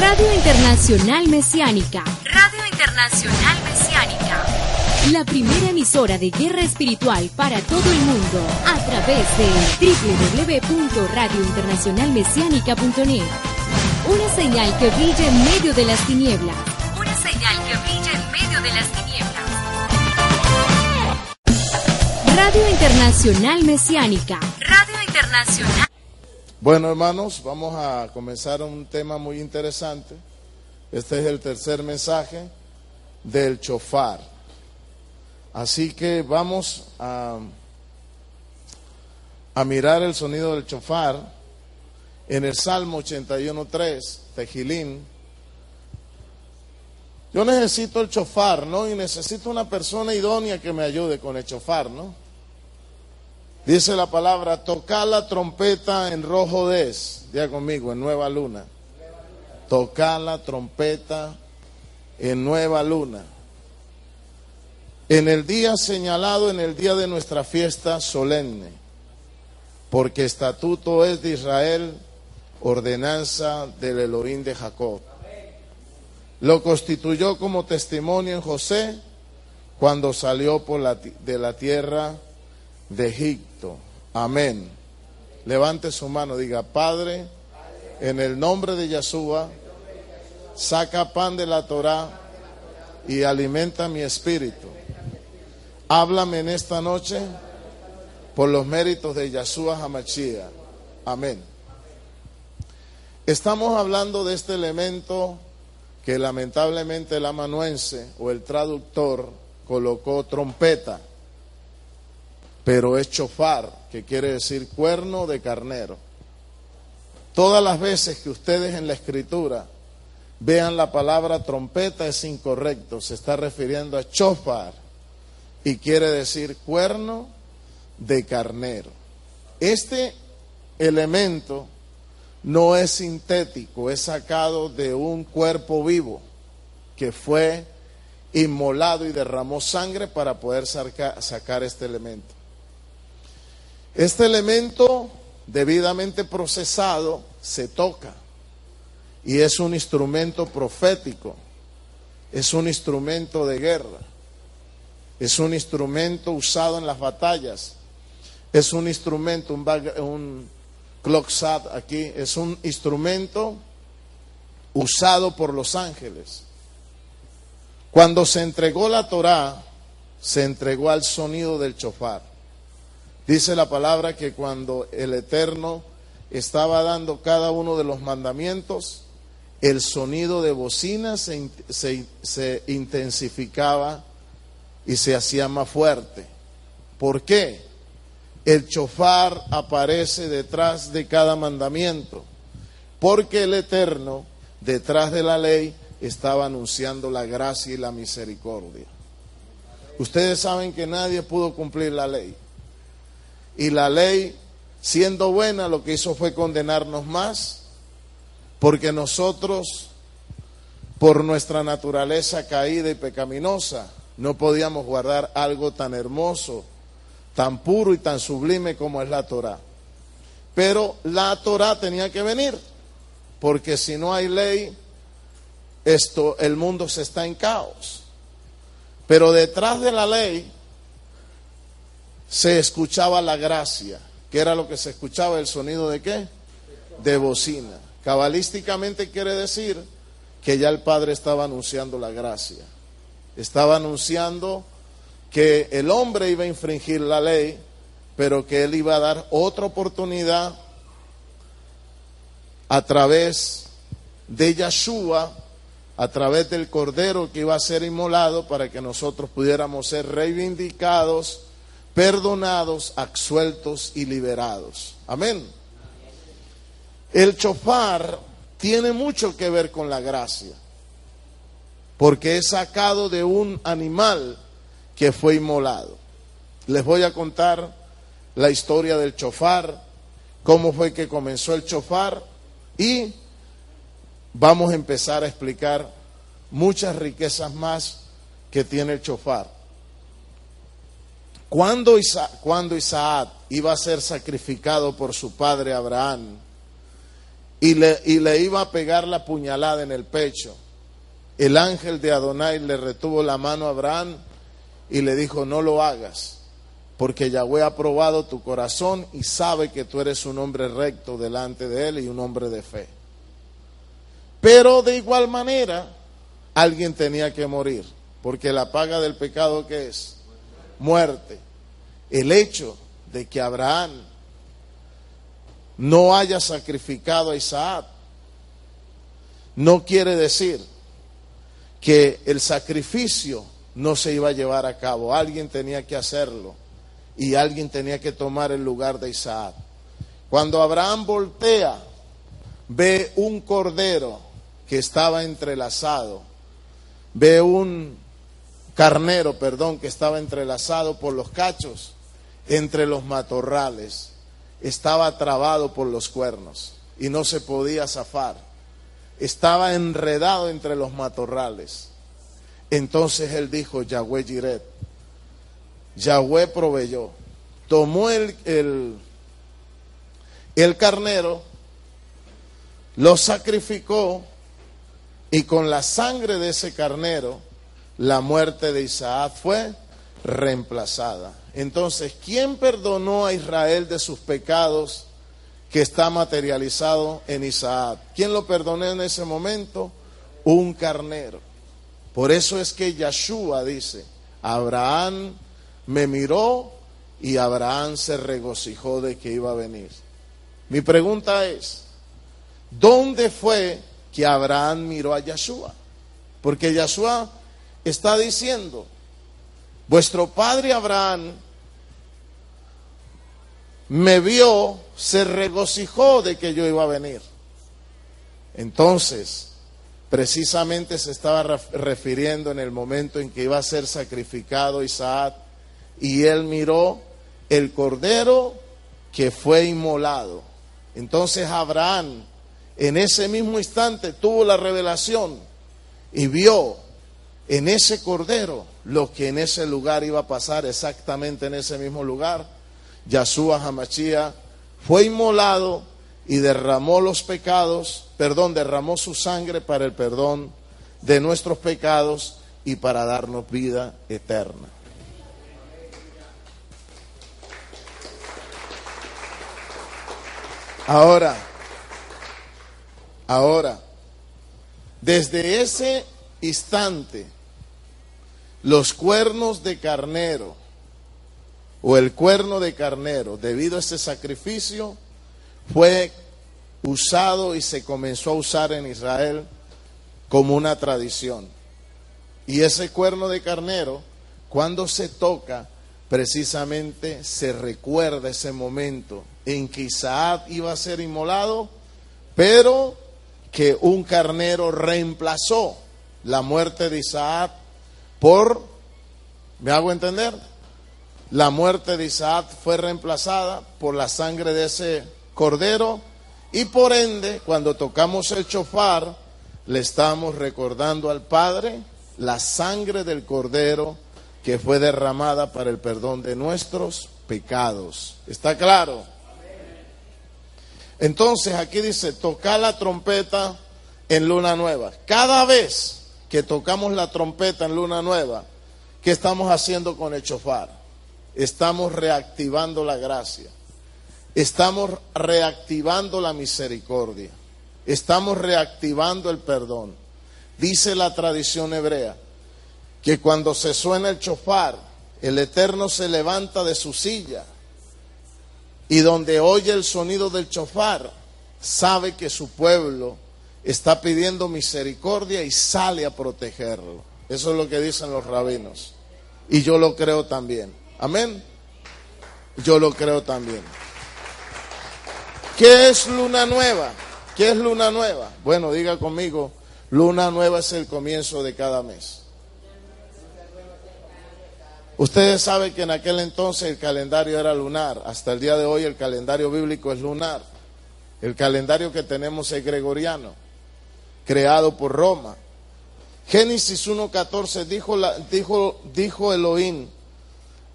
Radio Internacional Mesiánica. Radio Internacional Mesiánica. La primera emisora de guerra espiritual para todo el mundo a través de www.radiointernacionalmesiánica.net. Una señal que brilla en medio de las tinieblas. Una señal que brilla en medio de las tinieblas. Radio Internacional Mesiánica. Radio Internacional. Bueno, hermanos, vamos a comenzar un tema muy interesante. Este es el tercer mensaje del chofar. Así que vamos a, mirar el sonido del chofar en el Salmo 81.3, Tejilín. Yo necesito el chofar, ¿no? Y necesito una persona idónea que me ayude con el chofar, ¿no? Dice la palabra, tocar la trompeta en rojo des, ya conmigo, en nueva luna. Tocar la trompeta en nueva luna. En el día señalado, en el día de nuestra fiesta solemne, porque estatuto es de Israel, ordenanza del Elohim de Jacob. Lo constituyó como testimonio en José cuando salió por la, de la tierra de Egipto. Amén. Levante su mano, diga, Padre, en el nombre de Yeshua, saca pan de la Torah y alimenta mi espíritu. Háblame en esta noche por los méritos de Yeshua Hamachia. Amén. Estamos hablando de este elemento que lamentablemente el amanuense o el traductor colocó trompeta, pero es chofar, que quiere decir cuerno de carnero. Todas las veces que ustedes en la escritura vean la palabra trompeta es incorrecto, se está refiriendo a chofar y quiere decir cuerno de carnero. Este elemento no es sintético, es sacado de un cuerpo vivo que fue inmolado y derramó sangre para poder saca, sacar este elemento. Este elemento debidamente procesado se toca y es un instrumento profético, es un instrumento de guerra, es un instrumento usado en las batallas, es un instrumento, un, un clocksat aquí, es un instrumento usado por los ángeles. Cuando se entregó la Torá, se entregó al sonido del chofar. Dice la palabra que cuando el Eterno estaba dando cada uno de los mandamientos, el sonido de bocina se, se, se, intensificaba y se hacía más fuerte. ¿Por qué? El chofar aparece detrás de cada mandamiento, porque el Eterno, detrás de la ley, estaba anunciando la gracia y la misericordia. Ustedes saben que nadie pudo cumplir la ley. Y la ley, siendo buena, lo que hizo fue condenarnos más porque nosotros, por nuestra naturaleza caída y pecaminosa, no podíamos guardar algo tan hermoso, tan puro y tan sublime como es la Torah. Pero la Torah tenía que venir, porque si no hay ley, esto, el mundo se está en caos. Pero detrás de la ley se escuchaba la gracia, que era lo que se escuchaba, el sonido de qué? De bocina. Cabalísticamente quiere decir que ya el Padre estaba anunciando la gracia. Estaba anunciando que el hombre iba a infringir la ley, pero que él iba a dar otra oportunidad a través de Yeshua, a través del cordero que iba a ser inmolado para que nosotros pudiéramos ser reivindicados, perdonados, absueltos y liberados. Amén. El chofar tiene mucho que ver con la gracia, porque es sacado de un animal que fue inmolado. Les voy a contar la historia del chofar, cómo fue que comenzó el chofar y vamos a empezar a explicar muchas riquezas más que tiene el chofar. Cuando Isaac, cuando Isaac iba a ser sacrificado por su padre Abraham y le, y le iba a pegar la puñalada en el pecho, el ángel de Adonai le retuvo la mano a Abraham y le dijo, no lo hagas, porque Yahweh ha probado tu corazón y sabe que tú eres un hombre recto delante de él y un hombre de fe. Pero de igual manera, alguien tenía que morir, porque la paga del pecado que es muerte. El hecho de que Abraham no haya sacrificado a Isaac no quiere decir que el sacrificio no se iba a llevar a cabo. Alguien tenía que hacerlo y alguien tenía que tomar el lugar de Isaac. Cuando Abraham voltea, ve un cordero que estaba entrelazado ve un carnero, perdón, que estaba entrelazado por los cachos entre los matorrales. Estaba trabado por los cuernos y no se podía zafar. Estaba enredado entre los matorrales. Entonces él dijo, Yahweh Jiret, Yahweh proveyó. Tomó el, el, el carnero, lo sacrificó y con la sangre de ese carnero, la muerte de Isaac fue reemplazada. Entonces, ¿quién perdonó a Israel de sus pecados que está materializado en Isaac? ¿Quién lo perdonó en ese momento? Un carnero. Por eso es que Yeshua dice, Abraham me miró y Abraham se regocijó de que iba a venir. Mi pregunta es, ¿dónde fue que Abraham miró a Yeshua. Porque Yeshua está diciendo, vuestro padre Abraham me vio, se regocijó de que yo iba a venir. Entonces, precisamente se estaba refiriendo en el momento en que iba a ser sacrificado Isaac y él miró el cordero que fue inmolado. Entonces Abraham en ese mismo instante tuvo la revelación y vio en ese cordero lo que en ese lugar iba a pasar, exactamente en ese mismo lugar. Yahshua Hamachía fue inmolado y derramó los pecados, perdón, derramó su sangre para el perdón de nuestros pecados y para darnos vida eterna. Ahora, Ahora, desde ese instante, los cuernos de carnero o el cuerno de carnero, debido a ese sacrificio, fue usado y se comenzó a usar en Israel como una tradición. Y ese cuerno de carnero, cuando se toca, precisamente se recuerda ese momento en que Isaac iba a ser inmolado, pero que un carnero reemplazó la muerte de Isaac por, ¿me hago entender? La muerte de Isaac fue reemplazada por la sangre de ese cordero y por ende, cuando tocamos el chofar, le estamos recordando al Padre la sangre del cordero que fue derramada para el perdón de nuestros pecados. ¿Está claro? Entonces aquí dice, tocar la trompeta en luna nueva. Cada vez que tocamos la trompeta en luna nueva, ¿qué estamos haciendo con el chofar? Estamos reactivando la gracia. Estamos reactivando la misericordia. Estamos reactivando el perdón. Dice la tradición hebrea que cuando se suena el chofar, el Eterno se levanta de su silla y donde oye el sonido del chofar, sabe que su pueblo está pidiendo misericordia y sale a protegerlo. Eso es lo que dicen los rabinos. Y yo lo creo también. Amén. Yo lo creo también. ¿Qué es luna nueva? ¿Qué es luna nueva? Bueno, diga conmigo, luna nueva es el comienzo de cada mes. Ustedes saben que en aquel entonces el calendario era lunar. Hasta el día de hoy el calendario bíblico es lunar. El calendario que tenemos es gregoriano, creado por Roma. Génesis 1.14 dijo, dijo, dijo Elohim,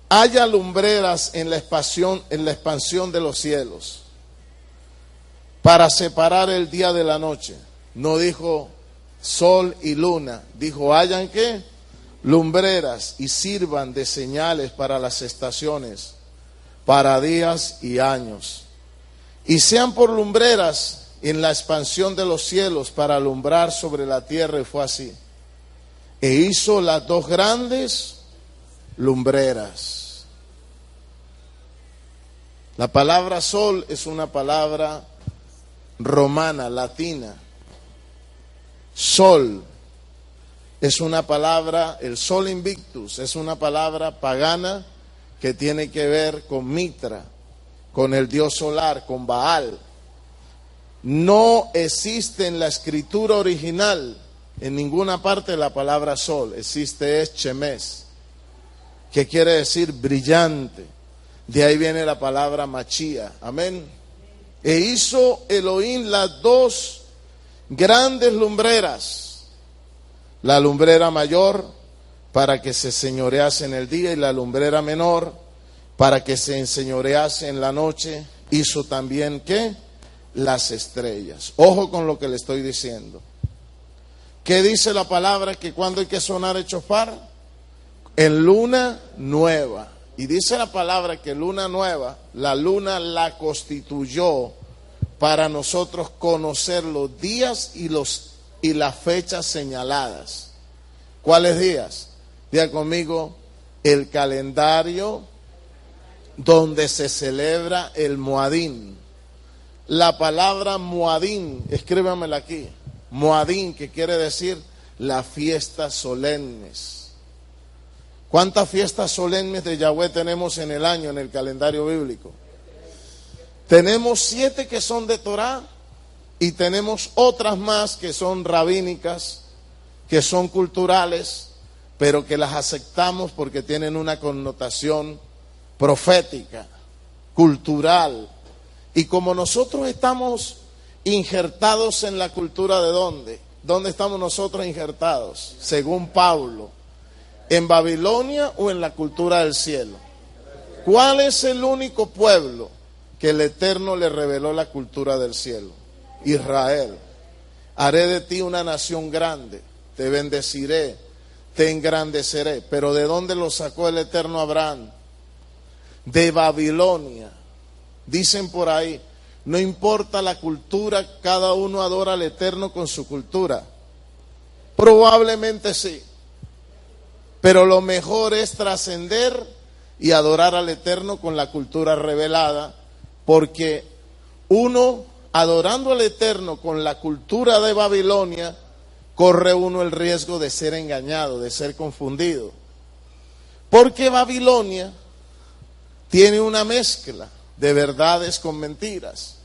haya lumbreras en la, expansión, en la expansión de los cielos para separar el día de la noche. No dijo sol y luna, dijo hayan qué? Lumbreras y sirvan de señales para las estaciones, para días y años. Y sean por lumbreras en la expansión de los cielos para alumbrar sobre la tierra y fue así. E hizo las dos grandes lumbreras. La palabra sol es una palabra romana, latina. Sol es una palabra, el sol invictus es una palabra pagana que tiene que ver con Mitra, con el dios solar, con Baal. No existe en la escritura original, en ninguna parte, la palabra sol. Existe es chemes, que quiere decir brillante. De ahí viene la palabra machía. Amén. E hizo Elohim las dos grandes lumbreras, la lumbrera mayor para que se señorease en el día y la lumbrera menor para que se enseñorease en la noche. Hizo también qué? Las estrellas. Ojo con lo que le estoy diciendo. ¿Qué dice la palabra? Que cuando hay que sonar el chofar, en luna nueva. Y dice la palabra que luna nueva, la luna la constituyó para nosotros conocer los días y, los, y las fechas señaladas. ¿Cuáles días? Diga conmigo, el calendario donde se celebra el Moadín. La palabra Moadín, escríbamela aquí. Moadín, que quiere decir las fiestas solemnes. ¿Cuántas fiestas solemnes de Yahweh tenemos en el año en el calendario bíblico? Tenemos siete que son de Torah y tenemos otras más que son rabínicas, que son culturales, pero que las aceptamos porque tienen una connotación profética, cultural. Y como nosotros estamos injertados en la cultura de dónde? ¿Dónde estamos nosotros injertados? Según Pablo ¿En Babilonia o en la cultura del cielo? ¿Cuál es el único pueblo que el Eterno le reveló la cultura del cielo? Israel. Haré de ti una nación grande, te bendeciré, te engrandeceré. Pero ¿de dónde lo sacó el Eterno Abraham? De Babilonia. Dicen por ahí, no importa la cultura, cada uno adora al Eterno con su cultura. Probablemente sí. Pero lo mejor es trascender y adorar al Eterno con la cultura revelada, porque uno, adorando al Eterno con la cultura de Babilonia, corre uno el riesgo de ser engañado, de ser confundido. Porque Babilonia tiene una mezcla de verdades con mentiras.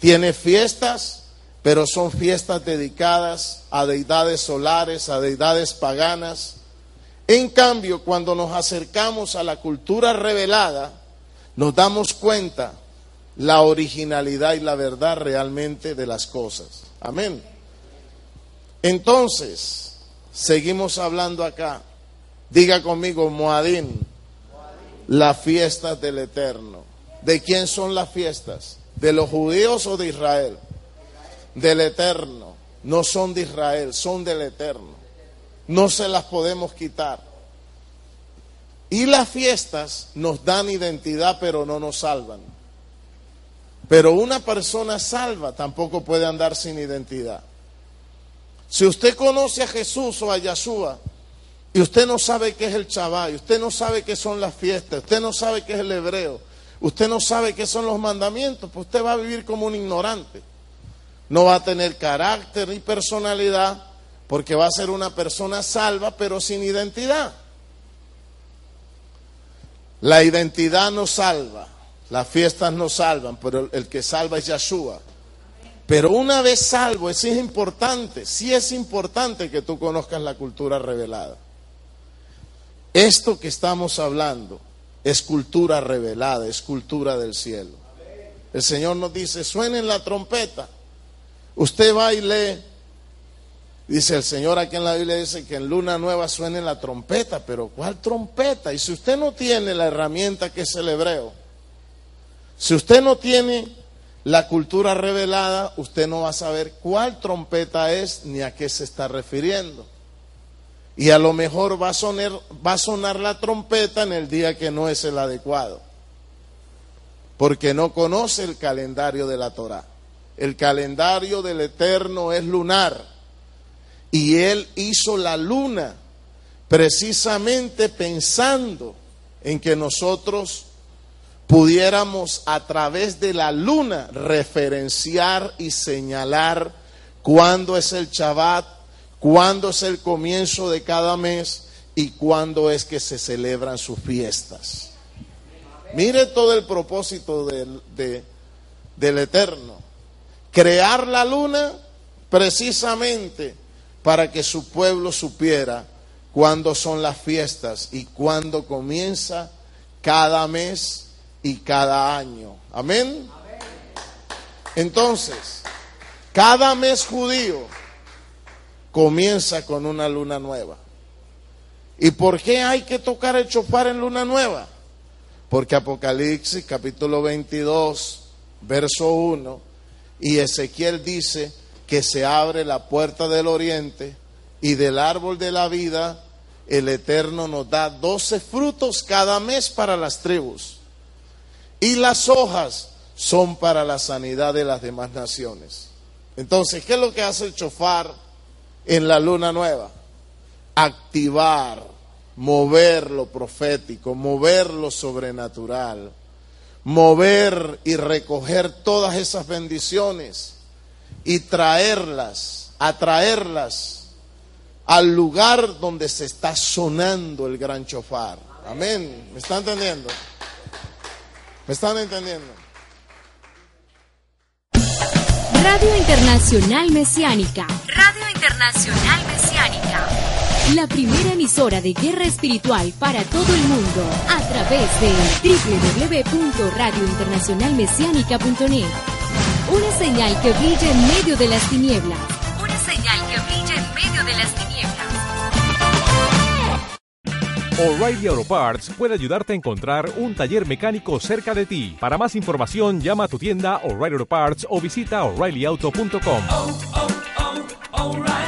Tiene fiestas, pero son fiestas dedicadas a deidades solares, a deidades paganas en cambio, cuando nos acercamos a la cultura revelada, nos damos cuenta la originalidad y la verdad realmente de las cosas. Amén. Entonces, seguimos hablando acá. Diga conmigo, Moadín, las fiestas del Eterno. ¿De quién son las fiestas? ¿De los judíos o de Israel? Del Eterno. No son de Israel, son del Eterno no se las podemos quitar. Y las fiestas nos dan identidad, pero no nos salvan. Pero una persona salva tampoco puede andar sin identidad. Si usted conoce a Jesús o a Yahshua y usted no sabe qué es el y usted no sabe qué son las fiestas, usted no sabe qué es el hebreo, usted no sabe qué son los mandamientos, pues usted va a vivir como un ignorante. No va a tener carácter ni personalidad porque va a ser una persona salva pero sin identidad. La identidad no salva, las fiestas no salvan, pero el que salva es Yahshua. Pero una vez salvo, eso es importante, sí es importante que tú conozcas la cultura revelada. Esto que estamos hablando es cultura revelada, es cultura del cielo. El Señor nos dice, suenen la trompeta. Usted va y lee. Dice el Señor aquí en la Biblia, dice que en luna nueva suene la trompeta, pero ¿cuál trompeta? Y si usted no tiene la herramienta que es el hebreo, si usted no tiene la cultura revelada, usted no va a saber cuál trompeta es ni a qué se está refiriendo. Y a lo mejor va a, sonar, va a sonar la trompeta en el día que no es el adecuado. Porque no conoce el calendario de la Torah. El calendario del Eterno es lunar. Y Él hizo la luna precisamente pensando en que nosotros pudiéramos a través de la luna referenciar y señalar cuándo es el Shabbat, cuándo es el comienzo de cada mes y cuándo es que se celebran sus fiestas. Mire todo el propósito del, del Eterno. Crear la luna precisamente para que su pueblo supiera cuándo son las fiestas y cuándo comienza cada mes y cada año. Amén. Entonces, cada mes judío comienza con una luna nueva. ¿Y por qué hay que tocar el chofar en luna nueva? Porque Apocalipsis capítulo 22, verso 1, y Ezequiel dice que se abre la puerta del oriente y del árbol de la vida el Eterno nos da doce frutos cada mes para las tribus. Y las hojas son para la sanidad de las demás naciones. Entonces, ¿qué es lo que hace el chofar en la luna nueva? Activar, mover lo profético, mover lo sobrenatural, mover y recoger todas esas bendiciones y traerlas, atraerlas al lugar donde se está sonando el gran chofar. Amén. ¿Me están entendiendo? ¿Me están entendiendo? Radio Internacional Mesiánica. Radio Internacional Mesiánica. La primera emisora de guerra espiritual para todo el mundo a través de www.radiointernacionalmesiánica.net. Una señal que brilla en medio de las tinieblas. Una señal que brilla en medio de las tinieblas. O'Reilly Auto Parts puede ayudarte a encontrar un taller mecánico cerca de ti. Para más información, llama a tu tienda O'Reilly Auto Parts o visita oreillyauto.com. oh, oh, O'Reilly